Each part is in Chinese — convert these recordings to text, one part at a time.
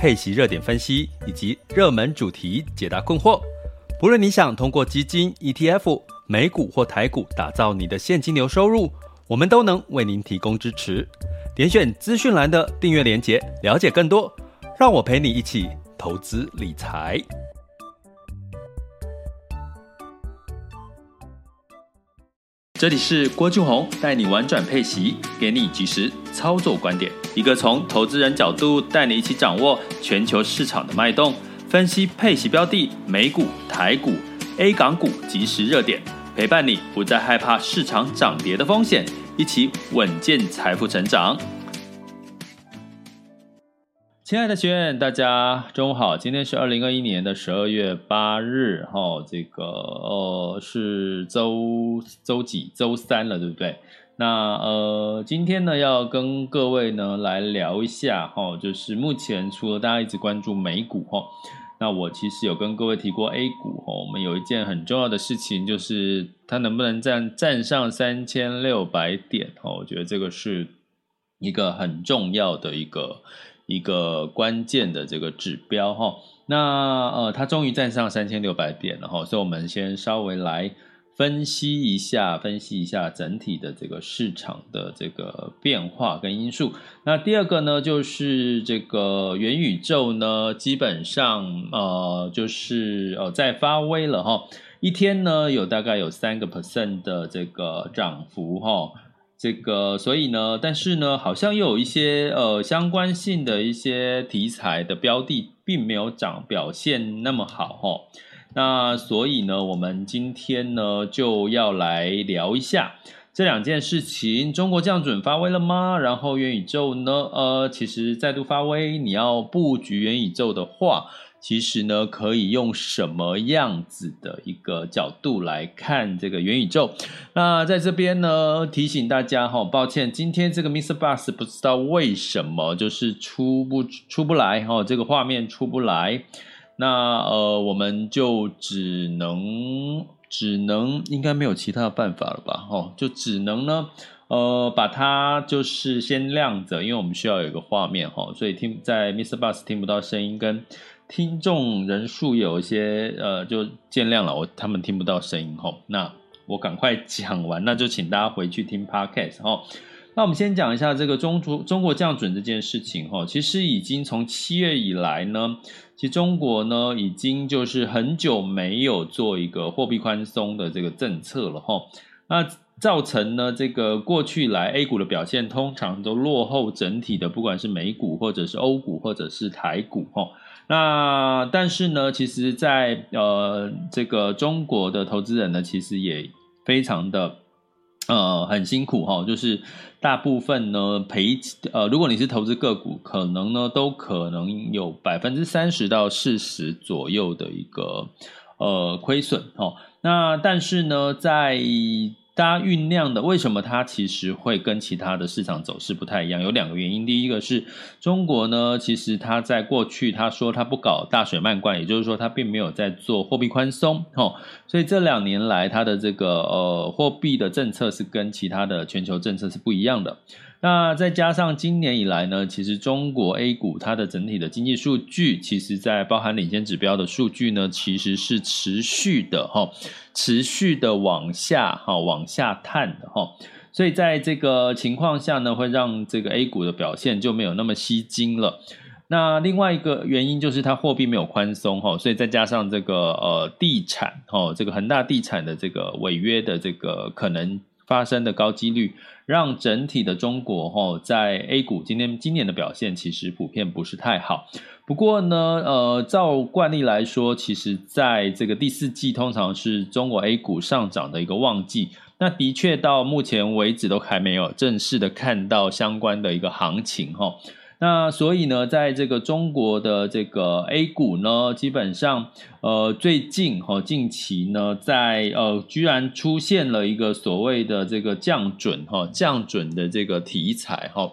配息热点分析以及热门主题解答困惑。不论你想通过基金、ETF。美股或台股，打造你的现金流收入，我们都能为您提供支持。点选资讯栏的订阅连结，了解更多。让我陪你一起投资理财。这里是郭俊宏，带你玩转配息，给你即时操作观点，一个从投资人角度带你一起掌握全球市场的脉动，分析配息标的、美股、台股、A 港股即时热点。陪伴你不再害怕市场涨跌的风险，一起稳健财富成长。亲爱的学员，大家中午好，今天是二零二一年的十二月八日，哈、哦，这个呃是周周几？周三了，对不对？那呃，今天呢要跟各位呢来聊一下，哈、哦，就是目前除了大家一直关注美股，哈、哦。那我其实有跟各位提过 A 股哦，我们有一件很重要的事情，就是它能不能站站上三千六百点哦？我觉得这个是一个很重要的一个一个关键的这个指标哈。那呃，它终于站上三千六百点了哈，所以我们先稍微来。分析一下，分析一下整体的这个市场的这个变化跟因素。那第二个呢，就是这个元宇宙呢，基本上呃，就是呃，在发威了哈。一天呢，有大概有三个 percent 的这个涨幅哈。这个所以呢，但是呢，好像又有一些呃相关性的一些题材的标的，并没有涨表现那么好哈。那所以呢，我们今天呢就要来聊一下这两件事情。中国降准发威了吗？然后元宇宙呢？呃，其实再度发威。你要布局元宇宙的话，其实呢可以用什么样子的一个角度来看这个元宇宙？那在这边呢提醒大家哈，抱歉，今天这个 MixerBox 不知道为什么就是出不出不来哈，这个画面出不来。那呃，我们就只能只能应该没有其他的办法了吧？哦，就只能呢，呃，把它就是先亮着，因为我们需要有一个画面哈、所以听在 Mr. Bus 听不到声音，跟听众人数有一些呃，就见谅了，我他们听不到声音哈、那我赶快讲完，那就请大家回去听 Podcast 哈、哦。那我们先讲一下这个中中中国降准这件事情哈、其实已经从七月以来呢。其实中国呢，已经就是很久没有做一个货币宽松的这个政策了哈。那造成呢，这个过去来 A 股的表现通常都落后整体的，不管是美股或者是欧股或者是台股哈。那但是呢，其实在呃这个中国的投资人呢，其实也非常的。呃，很辛苦哈，就是大部分呢赔，呃，如果你是投资个股，可能呢都可能有百分之三十到四十左右的一个呃亏损哦。那但是呢，在大家酝酿的，为什么它其实会跟其他的市场走势不太一样？有两个原因。第一个是中国呢，其实它在过去它说它不搞大水漫灌，也就是说它并没有在做货币宽松，吼，所以这两年来它的这个呃货币的政策是跟其他的全球政策是不一样的。那再加上今年以来呢，其实中国 A 股它的整体的经济数据，其实在包含领先指标的数据呢，其实是持续的哈，持续的往下哈，往下探的哈。所以在这个情况下呢，会让这个 A 股的表现就没有那么吸睛了。那另外一个原因就是它货币没有宽松哈，所以再加上这个呃地产哈，这个恒大地产的这个违约的这个可能发生的高几率。让整体的中国哈，在 A 股今天今年的表现其实普遍不是太好。不过呢，呃，照惯例来说，其实在这个第四季通常是中国 A 股上涨的一个旺季。那的确到目前为止都还没有正式的看到相关的一个行情哈。那所以呢，在这个中国的这个 A 股呢，基本上，呃，最近哈，近期呢，在呃，居然出现了一个所谓的这个降准哈，降准的这个题材哈。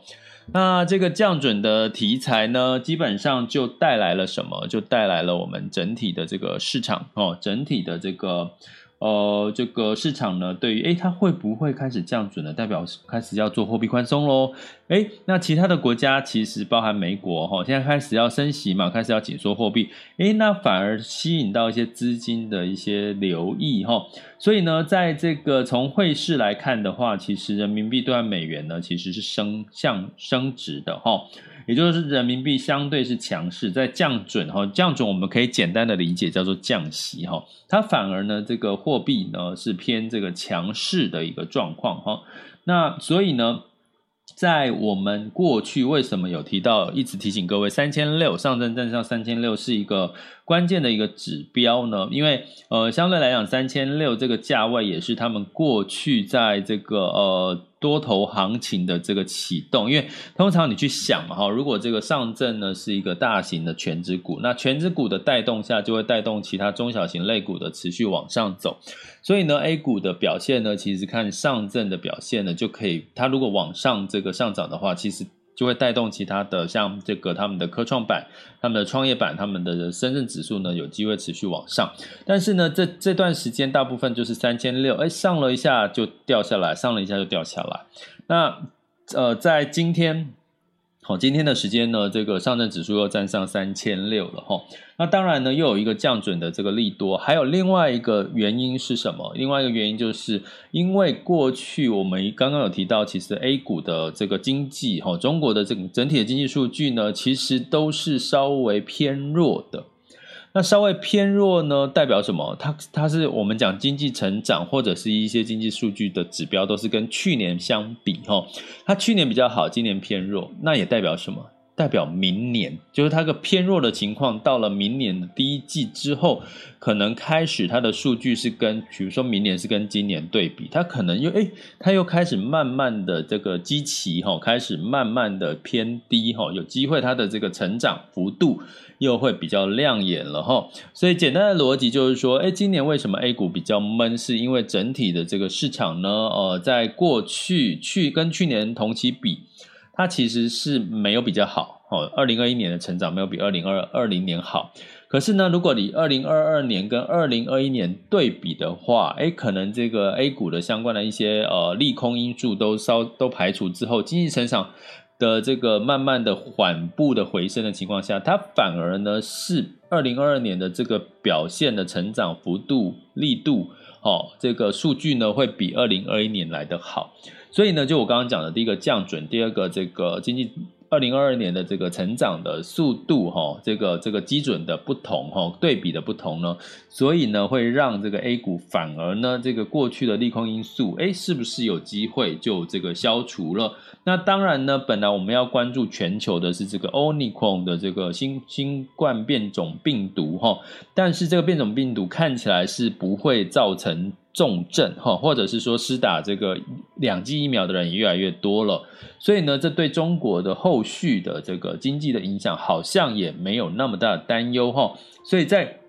那这个降准的题材呢，基本上就带来了什么？就带来了我们整体的这个市场哦，整体的这个。呃，这个市场呢，对于诶，它会不会开始降准呢？代表开始要做货币宽松喽。诶，那其他的国家其实包含美国哈，现在开始要升息嘛，开始要紧缩货币。诶，那反而吸引到一些资金的一些留意哈。所以呢，在这个从汇市来看的话，其实人民币兑换美元呢，其实是升向升值的哈。也就是人民币相对是强势，在降准哈，降准我们可以简单的理解叫做降息哈，它反而呢这个货币呢是偏这个强势的一个状况哈，那所以呢。在我们过去为什么有提到，一直提醒各位，三千六上证站上三千六是一个关键的一个指标呢？因为呃，相对来讲，三千六这个价位也是他们过去在这个呃。多头行情的这个启动，因为通常你去想嘛哈，如果这个上证呢是一个大型的权值股，那权值股的带动下，就会带动其他中小型类股的持续往上走。所以呢，A 股的表现呢，其实看上证的表现呢，就可以，它如果往上这个上涨的话，其实。就会带动其他的，像这个他们的科创板、他们的创业板、他们的深圳指数呢，有机会持续往上。但是呢，这这段时间大部分就是三千六，哎，上了一下就掉下来，上了一下就掉下来。那呃，在今天。好，今天的时间呢，这个上证指数又站上三千六了哈。那当然呢，又有一个降准的这个利多，还有另外一个原因是什么？另外一个原因就是因为过去我们刚刚有提到，其实 A 股的这个经济哈，中国的这整体的经济数据呢，其实都是稍微偏弱的。那稍微偏弱呢，代表什么？它它是我们讲经济成长或者是一些经济数据的指标，都是跟去年相比哈。它去年比较好，今年偏弱，那也代表什么？代表明年就是它个偏弱的情况，到了明年的第一季之后，可能开始它的数据是跟，比如说明年是跟今年对比，它可能又诶，它又开始慢慢的这个基期哈，开始慢慢的偏低哈，有机会它的这个成长幅度。又会比较亮眼了哈，所以简单的逻辑就是说，哎，今年为什么 A 股比较闷？是因为整体的这个市场呢，呃，在过去去跟去年同期比，它其实是没有比较好哦。二零二一年的成长没有比二零二二零年好，可是呢，如果你二零二二年跟二零二一年对比的话，哎，可能这个 A 股的相关的一些呃利空因素都稍都排除之后，经济成长。的这个慢慢的缓步的回升的情况下，它反而呢是二零二二年的这个表现的成长幅度力度，哦，这个数据呢会比二零二一年来得好，所以呢，就我刚刚讲的第一个降准，第二个这个经济。二零二二年的这个成长的速度，哈，这个这个基准的不同，哈，对比的不同呢，所以呢，会让这个 A 股反而呢，这个过去的利空因素，哎，是不是有机会就这个消除了？那当然呢，本来我们要关注全球的是这个 Omicron 的这个新新冠变种病毒，哈，但是这个变种病毒看起来是不会造成。重症哈，或者是说施打这个两剂疫苗的人也越来越多了，所以呢，这对中国的后续的这个经济的影响好像也没有那么大的担忧哈。所以在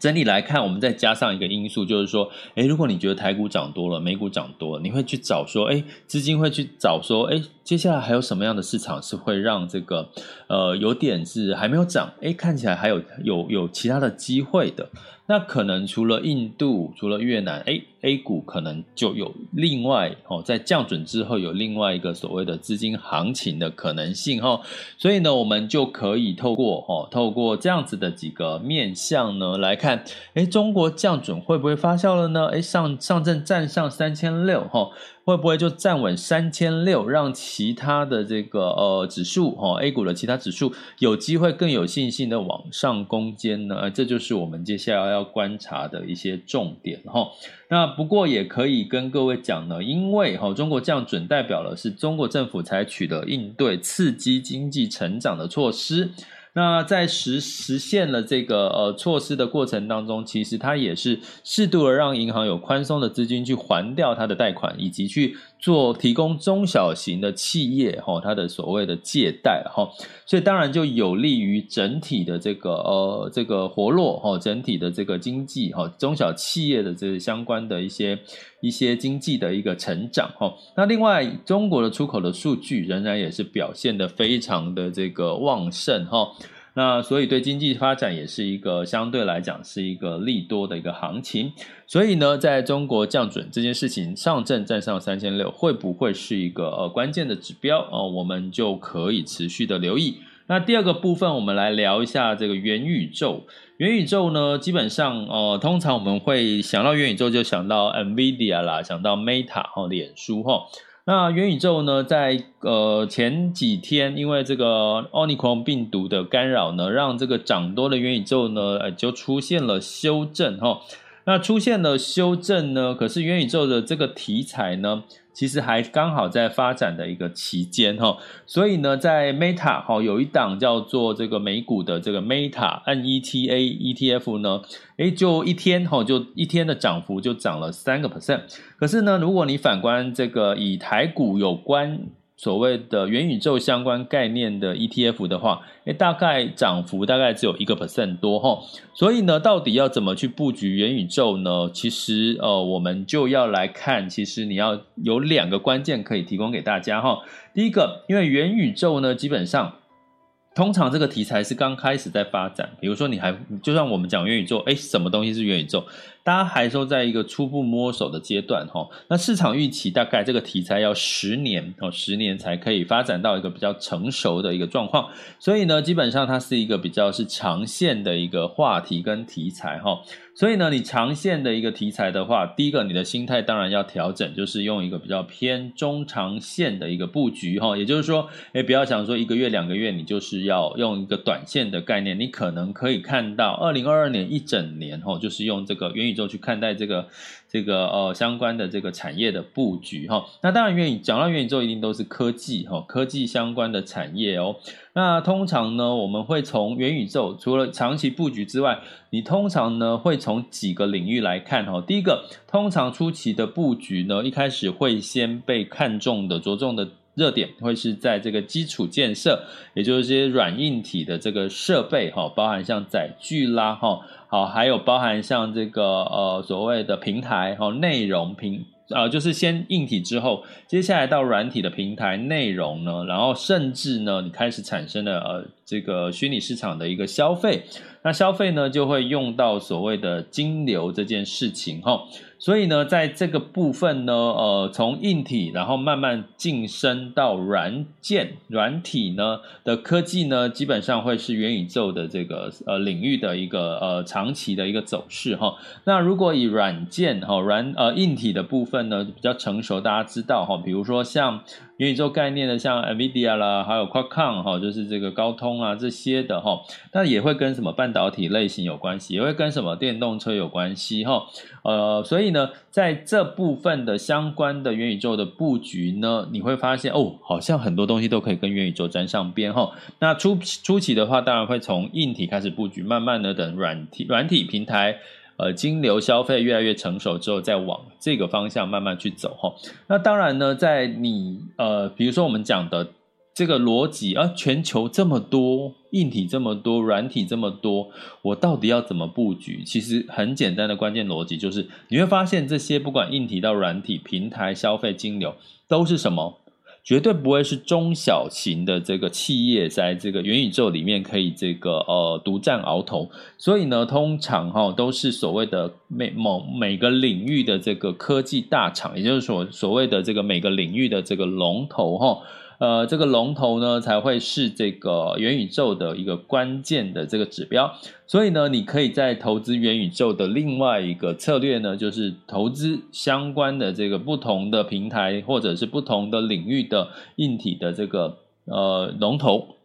整体来看，我们再加上一个因素，就是说，诶，如果你觉得台股涨多了，美股涨多了，你会去找说，诶，资金会去找说，诶，接下来还有什么样的市场是会让这个呃有点是还没有涨，诶，看起来还有有有其他的机会的。那可能除了印度，除了越南，哎，A 股可能就有另外哦，在降准之后有另外一个所谓的资金行情的可能性哈。所以呢，我们就可以透过哦，透过这样子的几个面向呢来看，哎，中国降准会不会发酵了呢？哎，上上证站上三千六哈。会不会就站稳三千六，让其他的这个呃指数哈、A 股的其他指数有机会更有信心的往上攻坚呢？这就是我们接下来要观察的一些重点哈、那不过也可以跟各位讲呢，因为哈、中国降准代表了是中国政府采取的应对刺激经济成长的措施。那在实实现了这个呃措施的过程当中，其实它也是适度的让银行有宽松的资金去还掉它的贷款，以及去做提供中小型的企业哈它的所谓的借贷哈，所以当然就有利于整体的这个呃这个活络哈，整体的这个经济哈，中小企业的这相关的一些一些经济的一个成长哈。那另外中国的出口的数据仍然也是表现得非常的这个旺盛哈。那所以对经济发展也是一个相对来讲是一个利多的一个行情，所以呢，在中国降准这件事情，上证站上三千六会不会是一个呃关键的指标哦？我们就可以持续的留意。那第二个部分，我们来聊一下这个元宇宙。元宇宙呢，基本上呃，通常我们会想到元宇宙就想到 NVIDIA 啦，想到 Meta 哈，脸书哈。那元宇宙呢，在呃前几天，因为这个奥密克戎病毒的干扰呢，让这个涨多的元宇宙呢，呃，就出现了修正哈。那出现了修正呢，可是元宇宙的这个题材呢，其实还刚好在发展的一个期间哈，所以呢，在 Meta 哈有一档叫做这个美股的这个 Meta NETA ETF 呢，诶，就一天哈就一天的涨幅就涨了三个 percent，可是呢，如果你反观这个以台股有关。所谓的元宇宙相关概念的 ETF 的话，诶，大概涨幅大概只有一个 percent 多哈，所以呢，到底要怎么去布局元宇宙呢？其实呃，我们就要来看，其实你要有两个关键可以提供给大家哈。第一个，因为元宇宙呢，基本上。通常这个题材是刚开始在发展，比如说你还就像我们讲元宇宙，哎，什么东西是元宇宙？大家还说在一个初步摸索的阶段，哈，那市场预期大概这个题材要十年哦，十年才可以发展到一个比较成熟的一个状况，所以呢，基本上它是一个比较是长线的一个话题跟题材，哈。所以呢，你长线的一个题材的话，第一个你的心态当然要调整，就是用一个比较偏中长线的一个布局哈，也就是说，哎，不要想说一个月两个月，你就是要用一个短线的概念，你可能可以看到二零二二年一整年哈，就是用这个元宇宙去看待这个。这个呃相关的这个产业的布局哈，那当然元宇讲到元宇宙一定都是科技哈，科技相关的产业哦。那通常呢，我们会从元宇宙除了长期布局之外，你通常呢会从几个领域来看哈。第一个，通常初期的布局呢，一开始会先被看中的着重的热点会是在这个基础建设，也就是这些软硬体的这个设备哈，包含像载具啦哈。好，还有包含像这个呃所谓的平台哈，内容平呃就是先硬体之后，接下来到软体的平台内容呢，然后甚至呢，你开始产生了呃这个虚拟市场的一个消费，那消费呢就会用到所谓的金流这件事情哈。所以呢，在这个部分呢，呃，从硬体，然后慢慢晋升到软件、软体呢的科技呢，基本上会是元宇宙的这个呃领域的一个呃长期的一个走势哈。那如果以软件哈软呃硬体的部分呢比较成熟，大家知道哈，比如说像。元宇宙概念的，像 NVIDIA 啦，还有 Qualcomm 哈，就是这个高通啊这些的哈，那也会跟什么半导体类型有关系，也会跟什么电动车有关系哈。呃，所以呢，在这部分的相关的元宇宙的布局呢，你会发现哦，好像很多东西都可以跟元宇宙沾上边哈。那初初期的话，当然会从硬体开始布局，慢慢的等软体软体平台。呃，金流消费越来越成熟之后，再往这个方向慢慢去走哈。那当然呢，在你呃，比如说我们讲的这个逻辑啊，全球这么多硬体，这么多软体，这么多，我到底要怎么布局？其实很简单的关键逻辑就是，你会发现这些不管硬体到软体平台消费金流都是什么？绝对不会是中小型的这个企业在这个元宇宙里面可以这个呃独占鳌头。所以呢，通常哈、都是所谓的每某每个领域的这个科技大厂，也就是说所谓的这个每个领域的这个龙头哈。呃，这个龙头呢，才会是这个元宇宙的一个关键的这个指标。所以呢，你可以在投资元宇宙的另外一个策略呢，就是投资相关的这个不同的平台，或者是不同的领域的硬体的这个呃龙头。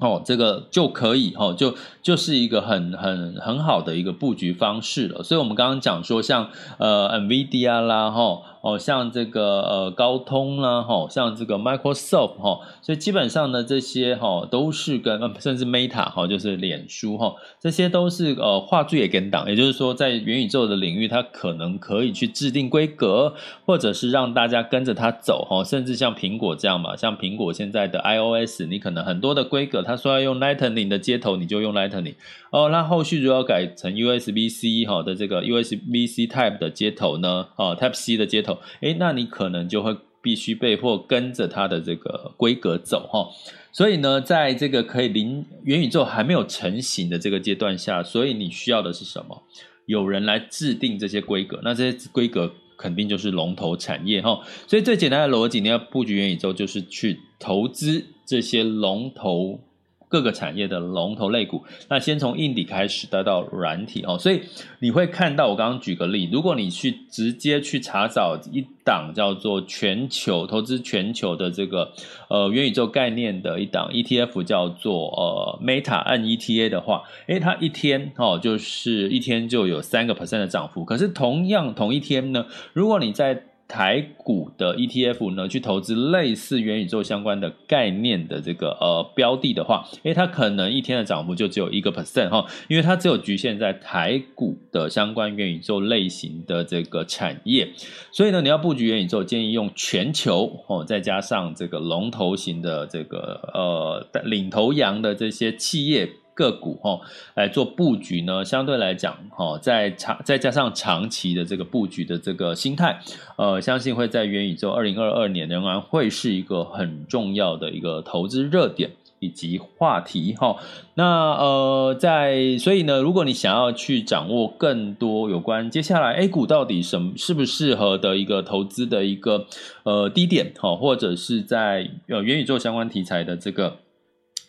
哦，这个就可以哦，就就是一个很很很好的一个布局方式了。所以，我们刚刚讲说像，呃，NVIDIA 啦，哈，哦，哦像这个呃，高通啦，哈，像这个 Microsoft 哈，所以基本上呢，这些哈都是跟甚至 Meta 哈，就是脸书哈，这些都是呃，画最也跟档，也就是说，在元宇宙的领域，它可能可以去制定规格，或者是让大家跟着它走哈，甚至像苹果这样嘛，像苹果现在的 iOS，你可能很多的规格它。他说要用 Lightning 的接头，你就用 Lightning 哦。那后续如果要改成 USB-C 哈的这个 USB-C Type 的接头呢？哦，Type C 的接头，诶，那你可能就会必须被迫跟着它的这个规格走哈。所以呢，在这个可以零元宇宙还没有成型的这个阶段下，所以你需要的是什么？有人来制定这些规格，那这些规格肯定就是龙头产业哈。所以最简单的逻辑，你要布局元宇宙，就是去投资这些龙头。各个产业的龙头类股，那先从硬底开始再到软体哦，所以你会看到我刚刚举个例，如果你去直接去查找一档叫做全球投资全球的这个呃元宇宙概念的一档 ETF 叫做呃 Meta NETA 的话，诶，它一天哦就是一天就有三个 percent 的涨幅，可是同样同一天呢，如果你在台股的 ETF 呢，去投资类似元宇宙相关的概念的这个呃标的的话，诶，它可能一天的涨幅就只有一个 percent 哈，因为它只有局限在台股的相关元宇宙类型的这个产业，所以呢，你要布局元宇宙，建议用全球哦，再加上这个龙头型的这个呃领头羊的这些企业。个股哈来做布局呢，相对来讲哈，在长再加上长期的这个布局的这个心态，呃，相信会在元宇宙二零二二年仍然会是一个很重要的一个投资热点以及话题哈。那呃，在所以呢，如果你想要去掌握更多有关接下来 A 股到底什么适不适合的一个投资的一个呃低点哈，或者是在呃元宇宙相关题材的这个。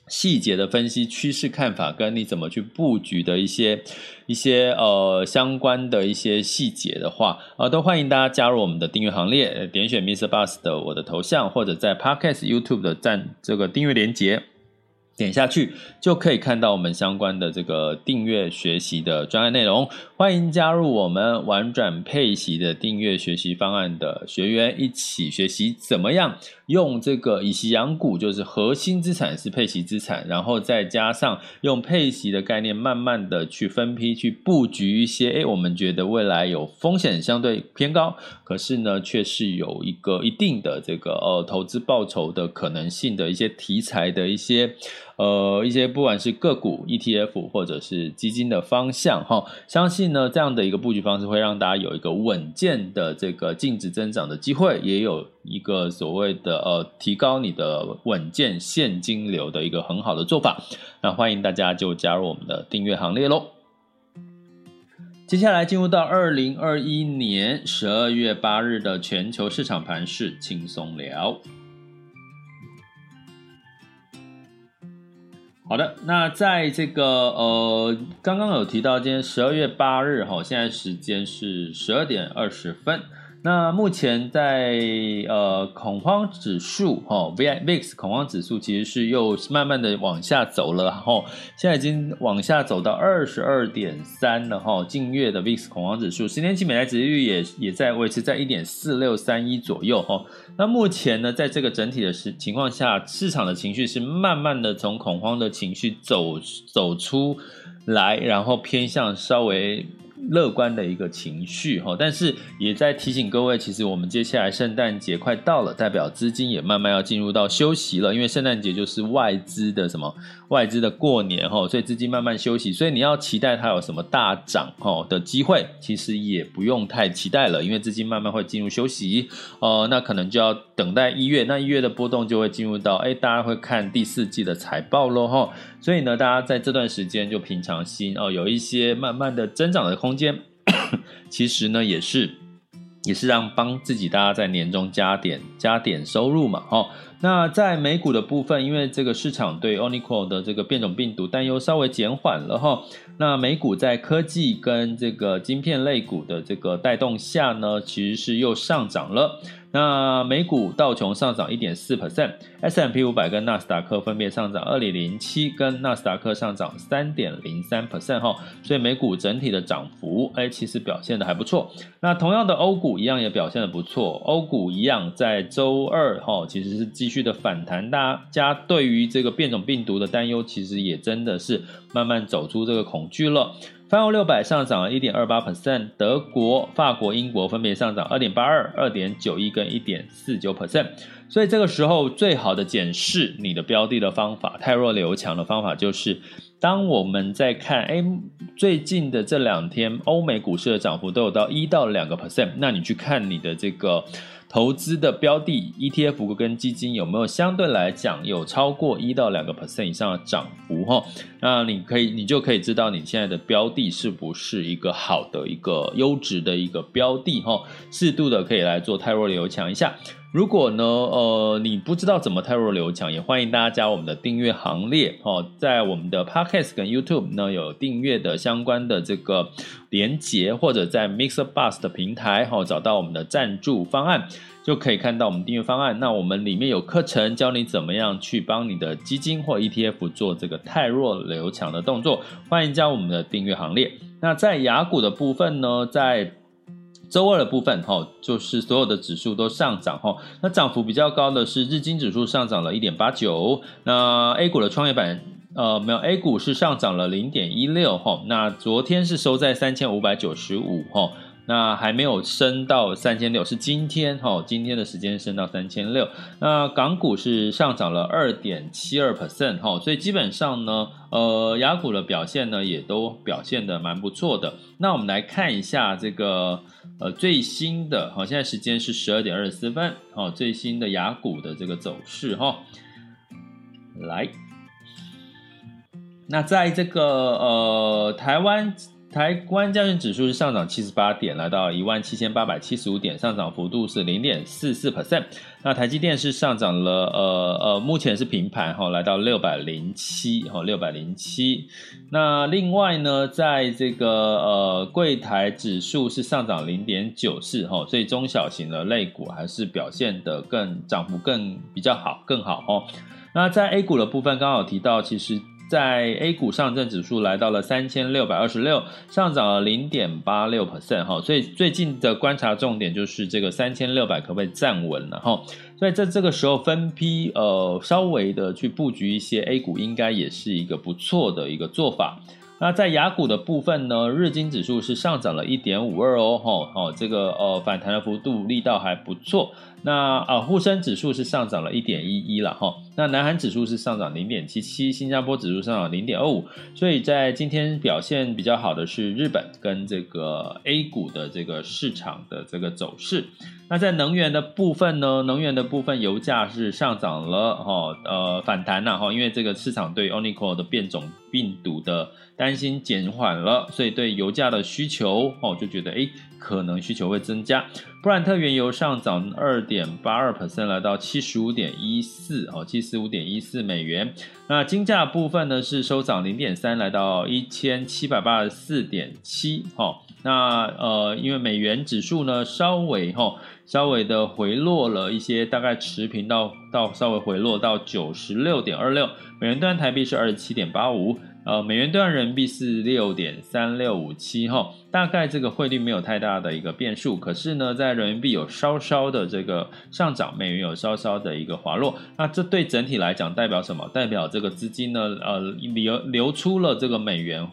细节的分析、趋势看法，跟你怎么去布局的一些一些呃相关的一些细节的话，啊，都欢迎大家加入我们的订阅行列，点选 Mr. Bus 的我的头像，或者在 Podcast YouTube 的赞这个订阅连接。点下去就可以看到我们相关的这个订阅学习的专案内容，欢迎加入我们玩转配息的订阅学习方案的学员，一起学习怎么样用这个以息养股，就是核心资产是配息资产，然后再加上用配息的概念，慢慢的去分批去布局一些，诶，我们觉得未来有风险相对偏高，可是呢却是有一个一定的这个呃投资报酬的可能性的一些题材的一些。呃，一些不管是个股、ETF 或者是基金的方向，哈，相信呢这样的一个布局方式会让大家有一个稳健的这个净值增长的机会，也有一个所谓的呃提高你的稳健现金流的一个很好的做法。那欢迎大家就加入我们的订阅行列喽。接下来进入到二零二一年十二月八日的全球市场盘势轻松聊。好的，那在这个呃，刚刚有提到今天十二月八日哈，现在时间是十二点二十分。那目前在呃恐慌指数哈，VIX 恐慌指数其实是又慢慢的往下走了哈，现在已经往下走到二十二点三了哈，近月的 VIX 恐慌指数十年期美债殖利率也也在维持在一点四六三一左右哈。那目前呢，在这个整体的时情况下，市场的情绪是慢慢的从恐慌的情绪走走出来，然后偏向稍微。乐观的一个情绪哈，但是也在提醒各位，其实我们接下来圣诞节快到了，代表资金也慢慢要进入到休息了，因为圣诞节就是外资的什么外资的过年哈，所以资金慢慢休息，所以你要期待它有什么大涨哈的机会，其实也不用太期待了，因为资金慢慢会进入休息，呃，那可能就要等待一月，那一月的波动就会进入到，哎，大家会看第四季的财报喽哈，所以呢，大家在这段时间就平常心哦，有一些慢慢的增长的空间。其实呢，也是，也是让帮自己大家在年终加点加点收入嘛，哦。那在美股的部分，因为这个市场对 Omicron 的这个变种病毒担忧稍微减缓了哈。那美股在科技跟这个晶片类股的这个带动下呢，其实是又上涨了。那美股道琼上涨一点四 percent，S&P 五百跟纳斯达克分别上涨二点零七，跟纳斯达克上涨三点零三 percent 哈，所以美股整体的涨幅，哎，其实表现的还不错。那同样的欧股一样也表现的不错，欧股一样在周二哈，其实是继续的反弹，大家对于这个变种病毒的担忧，其实也真的是慢慢走出这个恐惧了。泛欧六百上涨了一点二八 percent，德国、法国、英国分别上涨二点八二、二点九一跟一点四九 percent。所以这个时候最好的检视你的标的的方法，汰弱留强的方法就是，当我们在看，哎，最近的这两天欧美股市的涨幅都有到一到两个 percent，那你去看你的这个。投资的标的 ETF 跟基金有没有相对来讲有超过一到两个 percent 以上的涨幅哈？那你可以，你就可以知道你现在的标的是不是一个好的一个优质的一个标的哈？适度的可以来做泰弱留强一下。如果呢，呃，你不知道怎么汰弱留强，也欢迎大家加我们的订阅行列哦。在我们的 Podcast 跟 YouTube 呢有订阅的相关的这个连接，或者在 Mixer Bus 的平台哈、哦、找到我们的赞助方案，就可以看到我们订阅方案。那我们里面有课程教你怎么样去帮你的基金或 ETF 做这个汰弱留强的动作，欢迎加入我们的订阅行列。那在雅股的部分呢，在周二的部分，哈，就是所有的指数都上涨，哈，那涨幅比较高的是日经指数上涨了一点八九，那 A 股的创业板，呃，没有 A 股是上涨了零点一六，哈，那昨天是收在三千五百九十五，哈。那还没有升到三千六，是今天哈，今天的时间升到三千六。那港股是上涨了二点七二 percent 哈，所以基本上呢，呃，雅股的表现呢也都表现的蛮不错的。那我们来看一下这个呃最新的，好，现在时间是十二点二十四分，哦，最新的雅股的这个走势哈，来，那在这个呃台湾。台湾加权指数是上涨七十八点，来到一万七千八百七十五点，上涨幅度是零点四四 percent。那台积电是上涨了，呃呃，目前是平盘哈，来到六百零七哈，六百零七。那另外呢，在这个呃柜台指数是上涨零点九四哈，所以中小型的类股还是表现得更涨幅更比较好，更好哈。那在 A 股的部分，刚好提到其实。在 A 股上证指数来到了三千六百二十六，上涨了零点八六 percent 哈，所以最近的观察重点就是这个三千六百可不可以站稳了哈，所以在这个时候分批呃稍微的去布局一些 A 股，应该也是一个不错的一个做法。那在雅股的部分呢，日经指数是上涨了一点五二哦，哈，哦，这个呃反弹的幅度力道还不错。那啊沪深指数是上涨了一点一一了哈，那南韩指数是上涨零点七七，新加坡指数上涨零点二五，所以在今天表现比较好的是日本跟这个 A 股的这个市场的这个走势。那在能源的部分呢，能源的部分油价是上涨了哈，呃反弹了哈，因为这个市场对 Omicron 的变种病毒的担心减缓了，所以对油价的需求哦就觉得诶可能需求会增加。布兰特原油上涨二点八二 percent，来到七十五点一四哦，七十五点一四美元。那金价部分呢是收涨零点三，来到一千七百八十四点七。哦，那呃，因为美元指数呢稍微哈稍微的回落了一些，大概持平到到稍微回落到九十六点二六美元兑台币是二十七点八五。呃，美元兑换人民币是六点三六五七哈，大概这个汇率没有太大的一个变数，可是呢，在人民币有稍稍的这个上涨，美元有稍稍的一个滑落，那这对整体来讲代表什么？代表这个资金呢，呃，流流出了这个美元，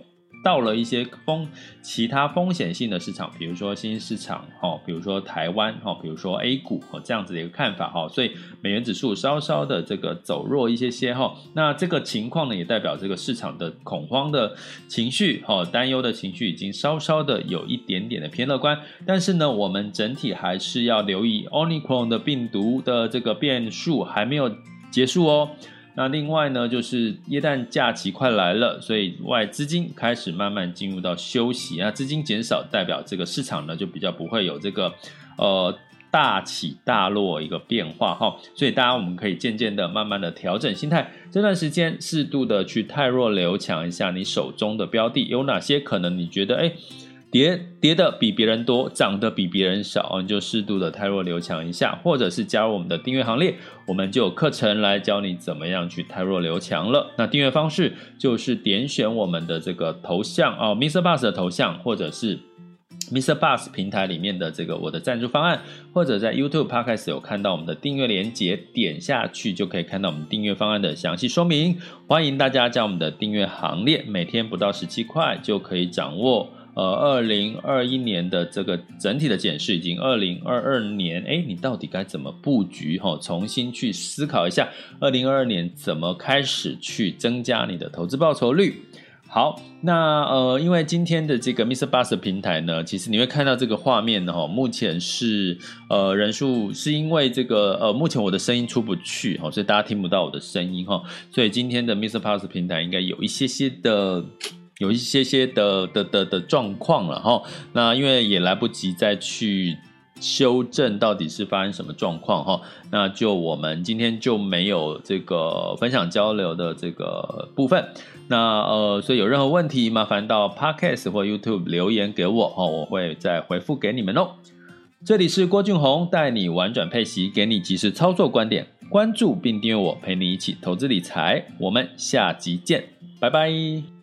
到了一些风其他风险性的市场，比如说新兴市场哈，比如说台湾哈，比如说 A 股哈，这样子的一个看法哈，所以美元指数稍稍的这个走弱一些些哈，那这个情况呢，也代表这个市场的恐慌的情绪哈，担忧的情绪已经稍稍的有一点点的偏乐观，但是呢，我们整体还是要留意 Omicron 的病毒的这个变数还没有结束哦。那另外呢，就是耶诞假期快来了，所以外资金开始慢慢进入到休息。那资金减少，代表这个市场呢就比较不会有这个呃大起大落一个变化哈。所以大家我们可以渐渐的、慢慢的调整心态。这段时间适度的去汰弱留强一下你手中的标的，有哪些可能你觉得哎？跌跌的比别人多，涨的比别人少，你就适度的太弱留强一下，或者是加入我们的订阅行列，我们就有课程来教你怎么样去太弱留强了。那订阅方式就是点选我们的这个头像哦，Mr. Bus 的头像，或者是 Mr. Bus 平台里面的这个我的赞助方案，或者在 YouTube Podcast 有看到我们的订阅连接，点下去就可以看到我们订阅方案的详细说明。欢迎大家加我们的订阅行列，每天不到十七块就可以掌握。呃，二零二一年的这个整体的检视，已经二零二二年，哎，你到底该怎么布局？哈，重新去思考一下，二零二二年怎么开始去增加你的投资报酬率？好，那呃，因为今天的这个 Mr. Bus 平台呢，其实你会看到这个画面哈，目前是呃人数是因为这个呃，目前我的声音出不去哈，所以大家听不到我的声音哈，所以今天的 Mr. Bus 平台应该有一些些的。有一些些的的的的状况了哈，那因为也来不及再去修正到底是发生什么状况哈，那就我们今天就没有这个分享交流的这个部分，那呃，所以有任何问题麻烦到 Podcast 或 YouTube 留言给我哈，我会再回复给你们哦。这里是郭俊宏带你玩转配息，给你及时操作观点，关注并订阅我，陪你一起投资理财，我们下集见，拜拜。